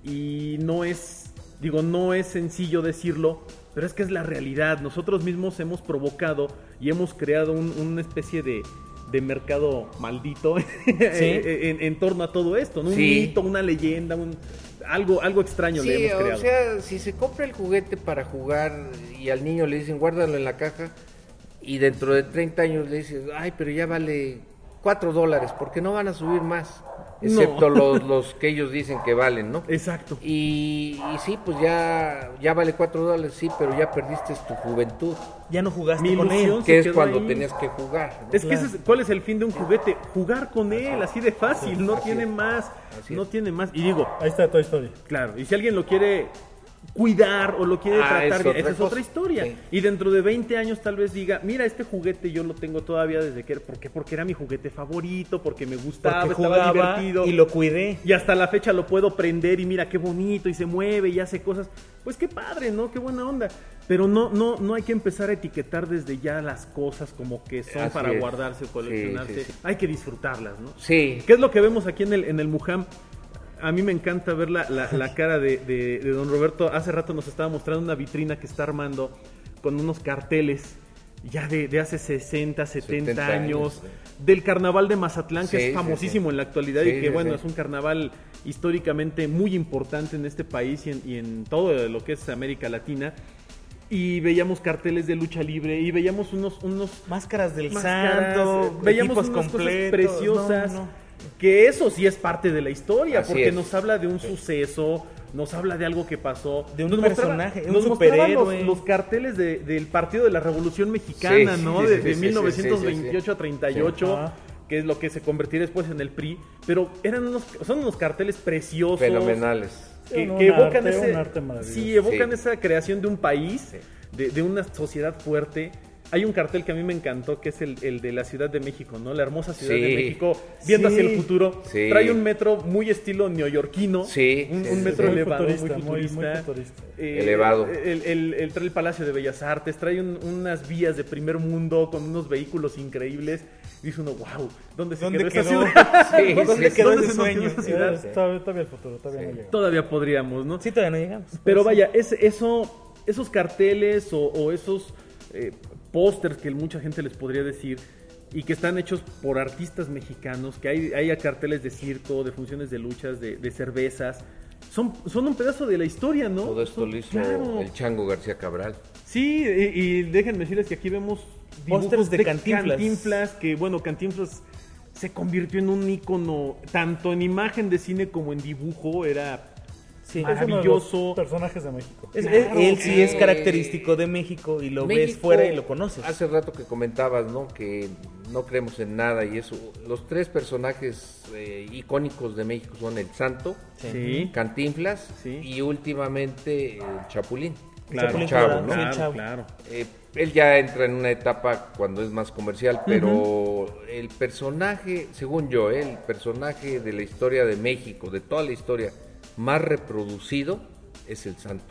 Y no es, digo, no es sencillo decirlo, pero es que es la realidad. Nosotros mismos hemos provocado y hemos creado un- una especie de, de mercado maldito en, en torno a todo esto, ¿no? Un
Sí.
mito, una leyenda, un, algo, algo extraño le hemos creado.
o sea, si se compra el juguete para jugar y al niño le dicen guárdalo en la caja y dentro de 30 años le dices, ay, pero ya vale 4 dólares, porque no van a subir más, excepto los, los que ellos dicen que valen, ¿no?
Exacto.
Y, y sí, pues ya, ya vale 4 dólares, sí, pero ya perdiste tu juventud,
Ya no jugaste
Mi
con él.
que es cuando
ahí.
tenías que jugar. ¿no?
Es que ese es- ¿cuál es el fin de un juguete? Jugar con él, así de fácil, no
Así
tiene
es.
más,
Así
no
es.
tiene más. Y digo,
Ahí está Toy Story.
claro, y si alguien lo quiere cuidar o lo quiere
Ah,
tratar bien.
otra
Esa es otra historia.
Sí.
Y dentro de 20 años tal vez diga, mira, este juguete yo lo tengo todavía desde que era, ¿por qué? Porque era mi juguete favorito, porque me gustaba,
Porque
estaba divertido.
y lo cuidé.
Y hasta la fecha lo puedo prender y mira qué bonito y se mueve y hace cosas. Pues qué padre, ¿no? Qué buena onda. Pero no, no, no hay que empezar a etiquetar desde ya las cosas como que son
Así
para
es.
guardarse o coleccionarse.
Sí, sí, sí.
Hay que disfrutarlas, ¿no?
Sí,
¿Qué es lo que vemos aquí en el, en el Mujam? A mí me encanta ver la, la- la cara de, de- de don Roberto. Hace rato nos estaba mostrando una vitrina que está armando con unos carteles ya de, de hace 60, 70,
70
años,
años,
del carnaval de Mazatlán, que
Sí,
es
sí,
famosísimo
sí.
en la actualidad
Sí,
y que
sí,
bueno,
sí.
es un carnaval históricamente muy importante en este país y en, y en todo lo que es América Latina. Y veíamos carteles de lucha libre y veíamos unos, unos
Máscaras del
máscaras,
santo,
veíamos unas
completos.
cosas preciosas
no, no.
Que eso sí es parte de la historia
Así
porque
es.
nos habla de un suceso nos habla de algo que pasó
De un
Nos mostraba-
personaje, un
nos mostraban
superhéroe.
los, los carteles de- del partido de la Revolución Mexicana
Sí,
no
sí,
de,
sí,
de
sí, sí,
1928
sí,
a 38
Ajá.
que es lo que se convertirá después en el PRI pero eran unos son unos carteles preciosos
fenomenales.
que,
Un
que evocan
arte,
ese,
un
sí, evocan
Sí.
esa creación de un país, de, de una sociedad fuerte. Hay un cartel que a mí me encantó, que es el, el de la Ciudad de México, ¿no? La hermosa Ciudad
Sí.
de México, viendo
Sí.
hacia el futuro.
Sí.
Trae un metro muy estilo neoyorquino.
Sí,
Un,
sí,
un
sí,
metro.
Muy
elevado, muy
futurista,
futurista.
muy- muy futurista.
Eh,
Elevado.
El, el- el- trae el Palacio de Bellas Artes, trae un- unas vías de primer mundo con unos vehículos increíbles. Dice uno, wow, ¿dónde se
¿Dónde
quedó, esa
quedó?
ciudad?
Sí,
¿Dónde
sí,
quedó
sí.
ese sueño? ciudad?
Todavía, todavía el futuro, todavía no llega.
Todavía podríamos, ¿no?
Sí, todavía no llegamos.
Pero vaya, es, eso, esos carteles o, o esos eh, pósters que mucha gente les podría decir y que están hechos por artistas mexicanos, que hay, hay carteles de circo, de funciones de luchas, de, de cervezas, son, son un pedazo de la historia, ¿no?
Todo esto
Son-
lo hizo
claro.
el Chango García Cabral.
Sí, y, y déjenme decirles que aquí vemos dibujos
Pósters de Cantinflas.
Cantinflas, que bueno, Cantinflas se convirtió en un ícono tanto en imagen de cine como en dibujo, era
Sí.
Es uno de los
maravilloso.
personajes de México.
Es-
Claro,
él sí es
eh,
característico de México y lo ves fuera y lo conoces.
Hace rato que comentabas, ¿no? Que no creemos en nada y eso. Los tres personajes eh, icónicos de México son el Santo,
Sí.
Cantinflas
Sí.
y últimamente el Chapulín.
Claro,
Chapulín
Chavo, ¿no?
claro,
chavo.
claro.
Eh, él ya entra en una etapa cuando es más comercial, pero el personaje, según yo, eh, el personaje de la historia de México, de toda la historia, más reproducido es el Santo.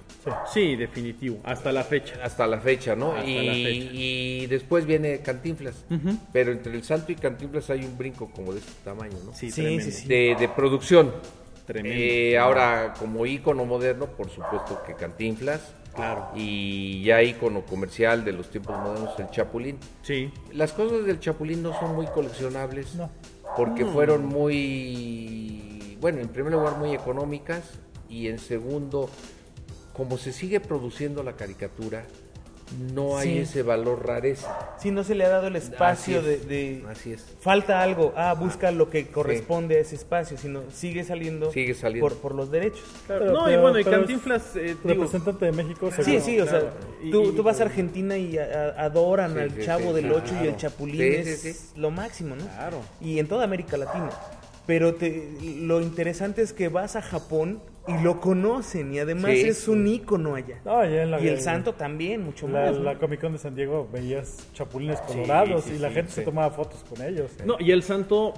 Sí, definitivo, hasta la fecha.
Hasta la fecha, ¿no?
Hasta
y,
la fecha.
y después viene Cantinflas. Pero entre el Santo y Cantinflas hay un brinco como de este tamaño, ¿no?
Sí,
Sí,
tremendo.
sí, sí.
De, de producción.
Tremendo.
Eh, ahora, como ícono moderno, por supuesto que Cantinflas.
Claro.
Y ya ícono comercial de los tiempos modernos, el Chapulín.
Sí.
Las cosas del Chapulín no son muy coleccionables.
No.
Porque fueron muy, bueno, en primer lugar muy económicas y en segundo, como se sigue produciendo la caricatura, no hay
Sí.
ese valor rareza.
Sí, no se le ha dado el espacio
Así
de,
es,
de-
así es.
Falta algo, ah, busca lo que corresponde a ese espacio, sino sigue saliendo,
Sigue saliendo.
Por, por los derechos.
Pero-
no, y bueno, y Cantinflas, eh, digo,
Representante de México.
Sí,
seguro.
sí, o
claro.
sea,
Y-
tú,
y-
tú vas a Argentina y a- a- adoran
Sí,
al
sí,
Chavo
sí,
del
sí,
8 y el. Chapulín,
Sí,
es
sí, sí.
lo máximo, ¿no?
Claro.
Y en toda América Latina. Pero te- lo interesante es que vas a Japón y lo conocen y además
Sí.
es un ícono allá.
No, la-
y el santo también, mucho
La,
más. ¿no?
la Comic Con de San Diego veías chapulines colorados
sí,
y la
sí,
gente
sí.
se tomaba fotos con ellos.
No, y el santo,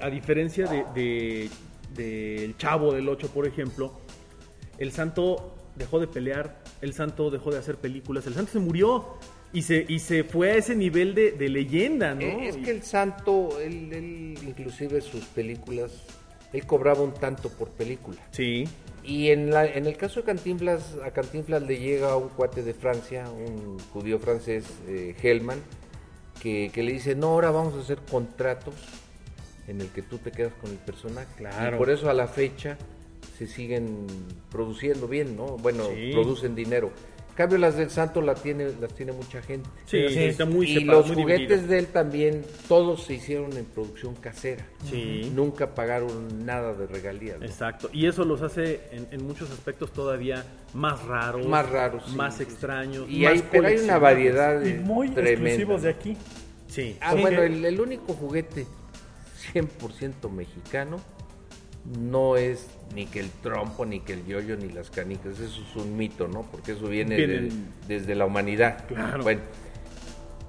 a, a diferencia de, de- del chavo del 8, por ejemplo, el santo dejó de pelear, el santo dejó de hacer películas, el santo se murió y se, y se fue a ese nivel de, de leyenda, ¿no?
Eh, es que el santo, él, él, inclusive sus películas, él cobraba un tanto por película.
Sí,
Y en, la, en el caso de Cantinflas, a Cantinflas le llega un cuate de Francia, un judío francés, eh, Hellman, que, que le dice, no, ahora vamos a hacer contratos en el que tú te quedas con el personaje.
Claro.
Y por eso a la fecha se siguen produciendo bien, ¿no? Bueno,
Sí.
producen dinero. En cambio, las del Santo la tiene, las tiene mucha gente.
sí,
Sí,
está muy
y
separado,
los
muy
juguetes
dividido.
de él también, todos se hicieron en producción casera.
Sí.
Nunca pagaron nada de regalías. ¿no?
Exacto, y eso los hace en, en muchos aspectos todavía más raros,
Más raros, sí,
más
sí,
extraños,
Y
más
hay, pero hay una variedad de
Y muy
tremenda,
exclusivos de aquí.
Sí,
Ah, bueno, el, el único juguete 100% mexicano no es ni que el trompo, ni que el yoyo, ni las canicas. Eso es un mito, ¿no? Porque eso viene de- desde la humanidad.
Claro.
Bueno,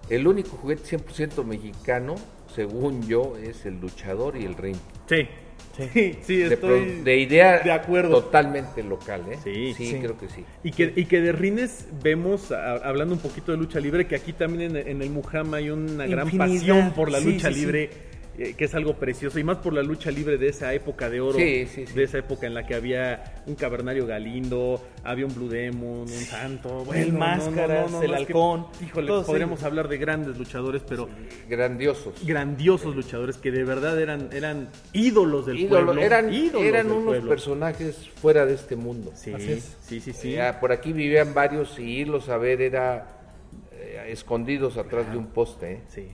el único juguete 100% mexicano, según yo, es el luchador y el ring.
Sí. Sí, sí,
De,
estoy
pro- de idea
de acuerdo.
totalmente local, ¿eh?
Sí,
sí,
sí.
creo que sí.
Y que, y que de rines vemos, a- hablando un poquito de lucha libre, que aquí también en, en el Mujama hay una gran pasión por la
Sí,
lucha
sí, sí.
libre, eh, que es algo precioso, y más por la lucha libre de esa época de oro,
Sí, sí, sí.
de esa época en la que había un cavernario Galindo, había un Blue Demon, un Santo, bueno,
El
no, no, no,
Máscaras,
no,
el
que,
Halcón,
híjole, podríamos hablar de grandes luchadores, pero
Grandiosos.
grandiosos luchadores que de verdad eran, eran ídolos del
Ídolo-
pueblo.
eran
ídolos
eran
del
unos
pueblo.
personajes fuera de este mundo.
Sí,
Así es.
sí, sí, sí.
Ya, por aquí vivían varios y irlos a ver era eh, escondidos atrás de un poste. ¿eh?
Sí.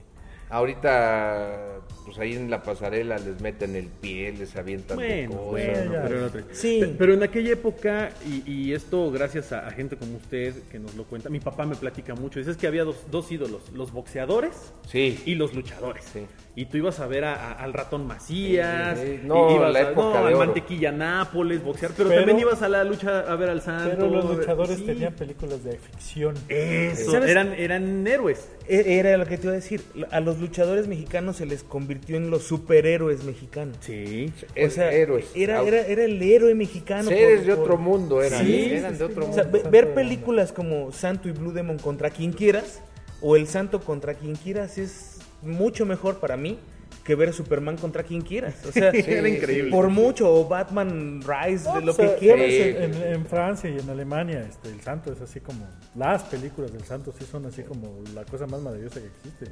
Ahorita, pues ahí en la pasarela les meten el pie, les avientan de
Bueno,
cosas,
bueno,
¿no?
pero, en otra-
Sí.
Pe- pero en aquella época, y, y esto gracias a, a gente como usted que nos lo cuenta, mi papá me platica mucho, dice es que había dos, dos ídolos, los boxeadores
Sí.
y los luchadores.
Sí.
Y tú ibas a ver a- a- al ratón Macías,
Sí, sí.
y
No,
ibas
la
a-
época
no,
de
al mantequilla Nápoles, boxear, pero,
Pero-
también ibas a la lucha a ver al santo.
Pero los luchadores
sí.
tenían películas de ficción.
Eso,
¿Sabes?
eran, eran héroes.
E- Era lo que te iba a decir. A los luchadores mexicanos se les convirtió en los superhéroes mexicanos.
Sí.
O sea,
héroes.
Era, era, era el héroe mexicano.
Seres
por-
de
por-
otro mundo eran,
Sí,
eran de
sí,
otro.
O sea,
mundo.
ve- ver películas como Santo y Blue Demon contra quien quieras, o El Santo contra quien quieras, es mucho mejor para mí que ver Superman contra quien quieras. O sea,
Era increíble.
Por mucho, o Batman Rise, de lo
O sea,
que quieras.
sí.
En, en Francia y en Alemania, este, el santo es así como. Las películas del santo sí son así como la cosa más maravillosa que existe.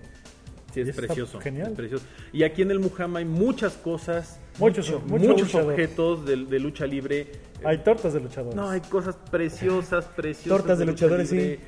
Sí, es precioso.
genial.
es precioso. Y aquí en el Mujama hay muchas cosas,
Muchos-
mucho-
mucho
muchos
luchador.
objetos de, de lucha libre.
Hay tortas de luchadores.
No, hay cosas preciosas, preciosas.
Tortas de
lucha
luchadores,
libre.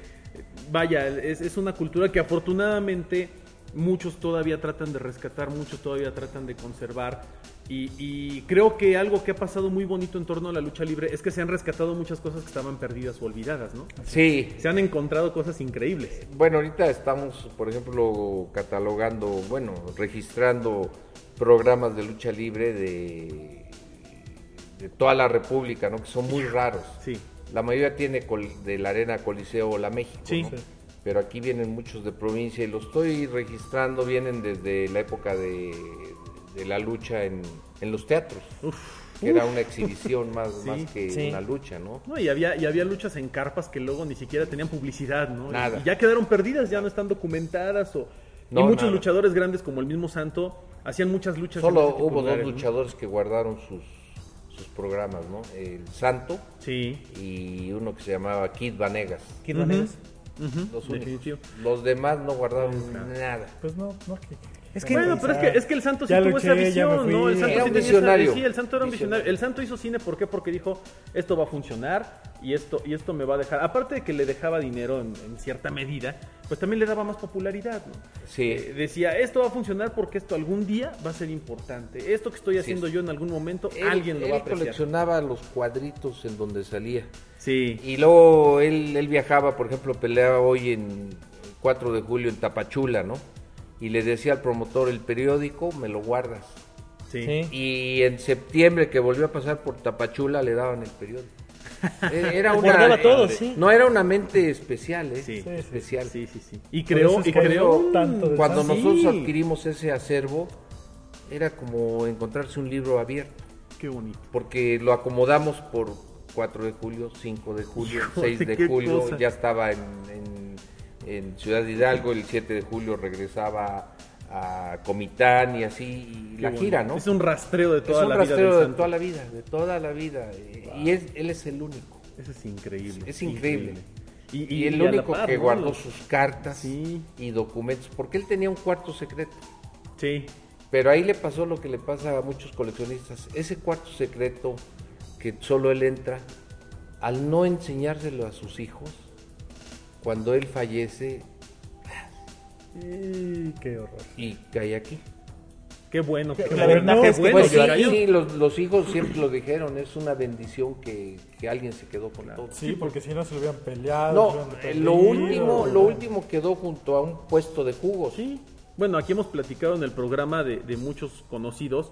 Vaya, es, es una cultura que afortunadamente muchos todavía tratan de rescatar, muchos todavía tratan de conservar. Y, y creo que algo que ha pasado muy bonito en torno a la lucha libre es que se han rescatado muchas cosas que estaban perdidas o olvidadas, ¿no?
Sí.
Se han encontrado cosas increíbles.
Bueno, ahorita estamos, por ejemplo, catalogando, bueno, registrando programas de lucha libre de, de toda la República, ¿no? Que son muy raros.
Sí.
La mayoría tiene col- de la Arena Coliseo o la México,
Sí.
¿no?
Sí.
Pero aquí vienen muchos de provincia y los estoy registrando, vienen desde la época de, de la lucha en, en los teatros, que era una exhibición más,
Sí,
más que
sí.
una lucha, ¿no?
No, y había, y había luchas en carpas que luego ni siquiera tenían publicidad, ¿no?
Nada.
Y ya quedaron perdidas, ya no están documentadas. O...
No,
y muchos
nada.
luchadores grandes como el mismo Santo hacían muchas luchas. en
Solo hubo
de
dos
lugares, ¿no?
luchadores que guardaron sus, sus programas, ¿no? El Santo
Sí.
y uno que se llamaba Kid Vanegas.
Kid
Ujú.
Vanegas.
Ujú,
Los únicos. Los demás no guardaron nada.
Pues no, no. que-
Es que-
Bueno, pero es que, es que el Santo sí
Ya
tuvo
luché,
esa visión. ¿no? El Santo
Era
sí
un visionario.
sí, el Santo era un visionario. El Santo hizo cine, ¿por qué? Porque dijo, esto va a funcionar y esto, y esto me va a dejar. Aparte de que le dejaba dinero en, en cierta medida, pues también le daba más popularidad, ¿no?
Sí.
Eh, decía, esto va a funcionar porque esto algún día va a ser importante. Esto que estoy haciendo
es.
yo en algún momento,
Él,
alguien lo
él
va a apreciar.
coleccionaba los cuadritos en donde salía.
Sí.
Y luego él, él viajaba, por ejemplo, peleaba hoy en 4 de julio en Tapachula, ¿no? Y le decía al promotor, el periódico me lo guardas.
Sí.
Y en septiembre que volvió a pasar por Tapachula le daban el periódico. Eh, Era una,
Guardaba todo,
eh,
sí.
No era una mente especial, ¿eh?
Sí. Sí, sí,
especial.
Sí, sí, sí. Y creó, y creó
tanto
Cuando nosotros adquirimos ese acervo, era como encontrarse un libro abierto,
Qué bonito.
porque lo acomodamos por 4 de julio, 5 de julio,
Híjole,
6 de julio,
cosa.
ya estaba en, en- en Ciudad Hidalgo, el 7 de julio regresaba a Comitán y así, y la
bonito.
gira, ¿no?
Es un rastreo de
Es
toda
un
la vida
rastreo de
Santo.
toda la vida, de toda la vida, eh, y es, él es el único.
Eso es increíble.
Es increíble.
Y,
Y, el
a la
único
par,
que
¿no?
guardó sus cartas
Sí.
y documentos, porque él tenía un cuarto secreto.
Sí.
Pero ahí le pasó lo que le pasa a muchos coleccionistas. Ese cuarto secreto que solo él entra, al no enseñárselo a sus hijos, cuando él fallece
Y qué horror.
y cae aquí.
Qué bueno. Qué
la
qué
es que
bueno
Pues sí, sí, los, los hijos siempre lo dijeron, es una bendición que, que alguien se quedó con todo.
Sí, porque si no se lo hubieran peleado.
No,
hubieran
eh, lo último, lo último quedó junto a un puesto de jugos.
Sí. Bueno, aquí hemos platicado en el programa de, de muchos conocidos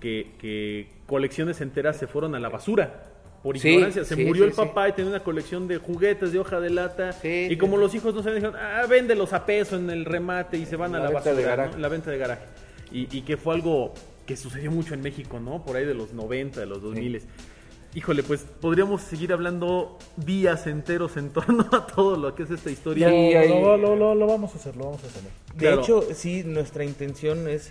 que, que colecciones enteras se fueron a la basura. Por
Sí,
ignorancia, se
sí,
murió
sí,
el papá y tenía una colección de juguetes de hoja de lata.
Sí,
y
sí,
como
sí.
los hijos no se dijeron, ah, véndelos a peso en el remate y se van a
La
la,
venta de
basura,
garaje.
¿no? la venta de garaje. Y, y que fue algo que sucedió mucho en México, ¿no? Por ahí de los 90, de los 2000. Híjole, pues podríamos seguir hablando días enteros en torno a todo lo que es esta historia.
Sí,
Lo-
ahí-
lo, lo- lo- lo vamos a hacer, lo vamos a hacer.
De
Claro.
hecho, sí, nuestra intención es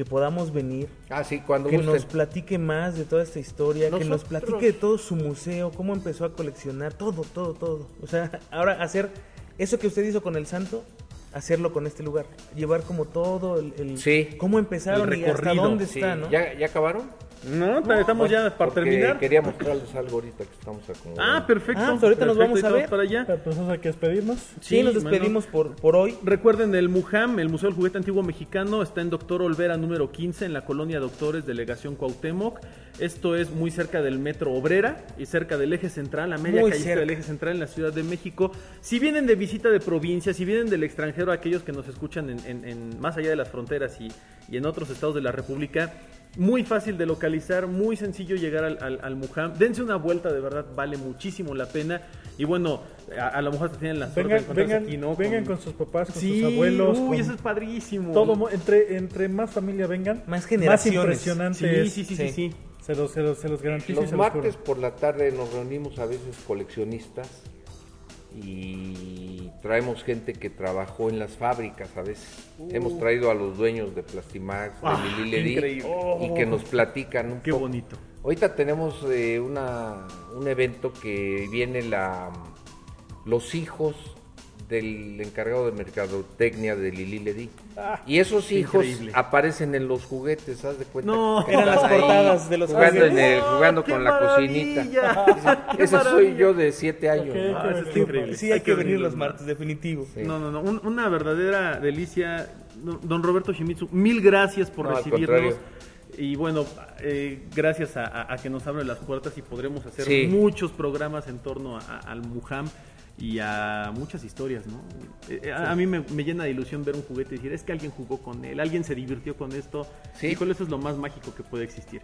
que podamos venir,
Ah, sí, cuando
que
gusten.
nos platique más de toda esta historia, que nos platique de todo su museo, cómo empezó a coleccionar, todo, todo, todo. O sea, ahora hacer eso que usted hizo con el santo, hacerlo con este lugar, llevar como todo el, el-
Sí.
cómo empezaron
El
y hasta
recorrido,
dónde
Sí,
está, ¿no?
¿ya, ¿Ya acabaron?
No, estamos ya para terminar.
Quería mostrarles algo ahorita que estamos acomodando.
Ah, perfecto.
Ah, pues ahorita nos vamos a ver.
para allá.
Pero pues hay que despedirnos.
Sí, nos despedimos por, por hoy.
Recuerden, el MUJAM, el Museo del Juguete Antiguo Mexicano, está en Doctor Olvera número 15 en la colonia Doctores, delegación Cuauhtémoc. Esto es muy cerca del Metro Obrera y cerca del eje central, a media calle
cerca.
del eje central en la Ciudad de México. Si vienen de visita de provincia, si vienen del extranjero, aquellos que nos escuchan en, en- en- más allá de las fronteras y, y en otros estados de la República, muy fácil de localizar, muy sencillo llegar al, al, al MUJAM. Dense una vuelta, de verdad, vale muchísimo la pena. Y bueno, a, a lo mejor tienen la suerte de
Vengan, vengan,
aquí, ¿no?
vengan con sus papás, con
Sí,
sus abuelos.
uy,
con
eso es padrísimo.
todo, entre, entre más familia vengan,
Más
más
generaciones.
impresionante
Sí, sí, sí, sí,
Sí.
sí.
Se los, se los, se los garantizo
Los
se los
martes
juro.
por la tarde nos reunimos a veces coleccionistas y traemos gente que trabajó en las fábricas a veces. Hemos traído a los dueños de Plastimax, de
Ah,
Lili Ledi,
increíble.
y que nos platican un
Qué
poco.
bonito.
Ahorita tenemos eh, una, un evento que viene la los hijos del encargado de mercadotecnia de Lili Ledi. y esos hijos
increíble.
aparecen en los juguetes, ¿haz de cuenta?
No.
Eran las portadas de los
jugando, en
juguetes.
el- jugando
¡Qué
con la cocinita. Ese soy yo de siete años.
Ok,
¿no?
Ah, eso increíble.
Sí, hay que venir los martes, definitivo.
Sí.
No, no, no, un- una verdadera delicia. Don don Roberto Shimizu, mil gracias por
No,
recibirnos. Y bueno, eh, gracias a, a- a que nos abren las puertas y podremos hacer
Sí.
muchos programas en torno a- a- al Mujam y a muchas historias, ¿no? Eh, a, a mí me, me llena de ilusión ver un juguete y decir, es que alguien jugó con él, alguien se divirtió con esto.
Sí.
Y con eso es lo más mágico que puede existir.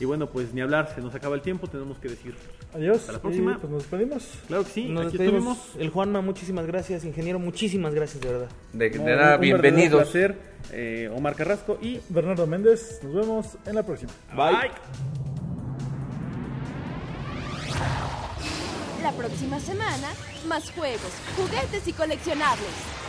Y bueno, pues ni hablar, se nos acaba el tiempo, tenemos que decir.
Adiós.
Hasta la próxima.
Y pues nos despedimos.
Claro que sí,
Nos
aquí
despedimos.
estuvimos.
El Juanma, muchísimas gracias. Ingeniero, muchísimas gracias, de verdad.
De, de nada,
un verdadero
bienvenidos.
placer, eh, Omar Carrasco y
Bernardo Méndez, nos vemos en la próxima.
bye.
La próxima semana, más juegos, juguetes y coleccionables.